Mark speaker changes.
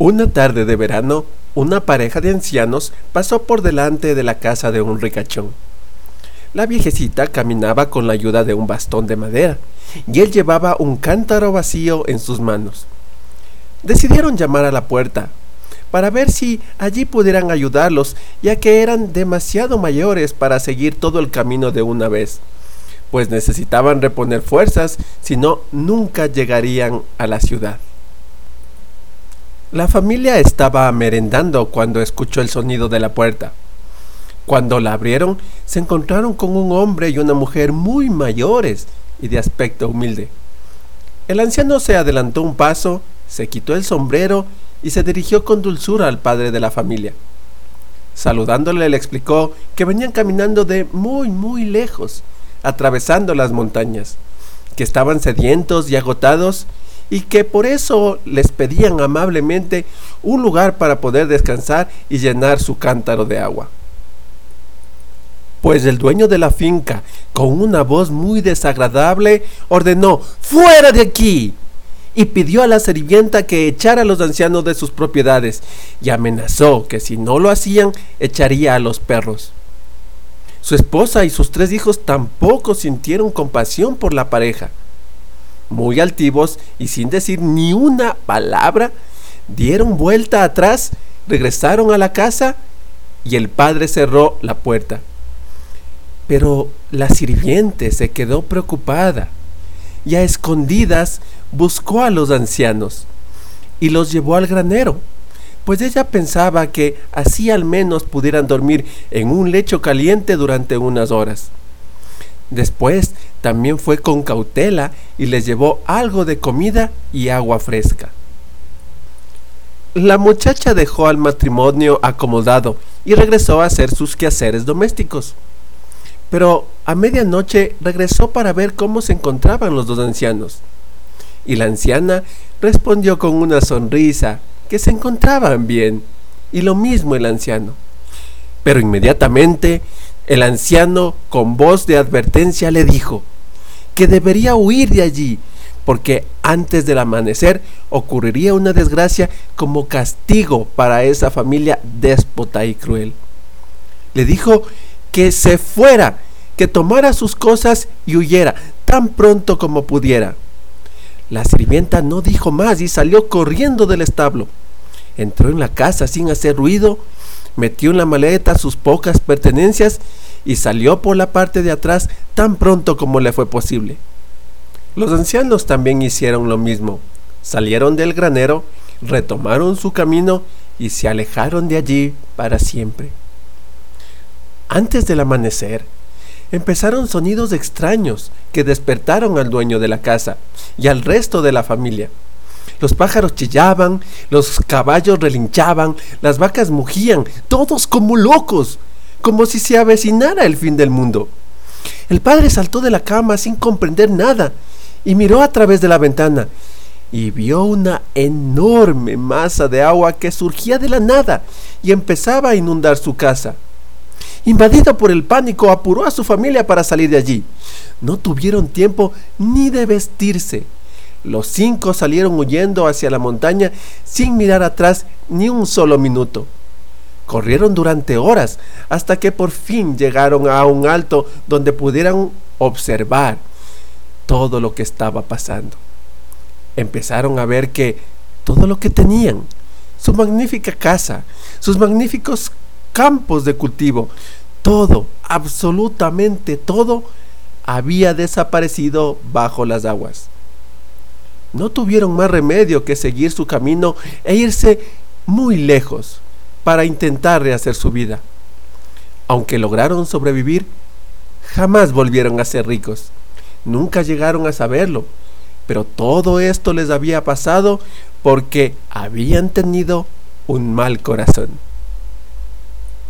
Speaker 1: Una tarde de verano, una pareja de ancianos pasó por delante de la casa de un ricachón. La viejecita caminaba con la ayuda de un bastón de madera y él llevaba un cántaro vacío en sus manos. Decidieron llamar a la puerta para ver si allí pudieran ayudarlos, ya que eran demasiado mayores para seguir todo el camino de una vez, pues necesitaban reponer fuerzas, si no, nunca llegarían a la ciudad. La familia estaba merendando cuando escuchó el sonido de la puerta. Cuando la abrieron, se encontraron con un hombre y una mujer muy mayores y de aspecto humilde. El anciano se adelantó un paso, se quitó el sombrero y se dirigió con dulzura al padre de la familia. Saludándole le explicó que venían caminando de muy, muy lejos, atravesando las montañas, que estaban sedientos y agotados y que por eso les pedían amablemente un lugar para poder descansar y llenar su cántaro de agua. Pues el dueño de la finca, con una voz muy desagradable, ordenó ¡Fuera de aquí! y pidió a la sirvienta que echara a los ancianos de sus propiedades y amenazó que si no lo hacían echaría a los perros. Su esposa y sus tres hijos tampoco sintieron compasión por la pareja muy altivos y sin decir ni una palabra, dieron vuelta atrás, regresaron a la casa y el padre cerró la puerta. Pero la sirviente se quedó preocupada y a escondidas buscó a los ancianos y los llevó al granero, pues ella pensaba que así al menos pudieran dormir en un lecho caliente durante unas horas. Después también fue con cautela y les llevó algo de comida y agua fresca. La muchacha dejó al matrimonio acomodado y regresó a hacer sus quehaceres domésticos. Pero a medianoche regresó para ver cómo se encontraban los dos ancianos. Y la anciana respondió con una sonrisa que se encontraban bien, y lo mismo el anciano. Pero inmediatamente el anciano, con voz de advertencia, le dijo que debería huir de allí, porque antes del amanecer ocurriría una desgracia como castigo para esa familia déspota y cruel. Le dijo que se fuera, que tomara sus cosas y huyera tan pronto como pudiera. La sirvienta no dijo más y salió corriendo del establo. Entró en la casa sin hacer ruido metió en la maleta sus pocas pertenencias y salió por la parte de atrás tan pronto como le fue posible. Los ancianos también hicieron lo mismo. Salieron del granero, retomaron su camino y se alejaron de allí para siempre. Antes del amanecer, empezaron sonidos extraños que despertaron al dueño de la casa y al resto de la familia. Los pájaros chillaban, los caballos relinchaban, las vacas mugían, todos como locos, como si se avecinara el fin del mundo. El padre saltó de la cama sin comprender nada y miró a través de la ventana y vio una enorme masa de agua que surgía de la nada y empezaba a inundar su casa. Invadido por el pánico, apuró a su familia para salir de allí. No tuvieron tiempo ni de vestirse los cinco salieron huyendo hacia la montaña sin mirar atrás ni un solo minuto. Corrieron durante horas hasta que por fin llegaron a un alto donde pudieran observar todo lo que estaba pasando. Empezaron a ver que todo lo que tenían, su magnífica casa, sus magníficos campos de cultivo, todo, absolutamente todo, había desaparecido bajo las aguas no tuvieron más remedio que seguir su camino e irse muy lejos para intentar rehacer su vida. Aunque lograron sobrevivir, jamás volvieron a ser ricos. Nunca llegaron a saberlo, pero todo esto les había pasado porque habían tenido un mal corazón.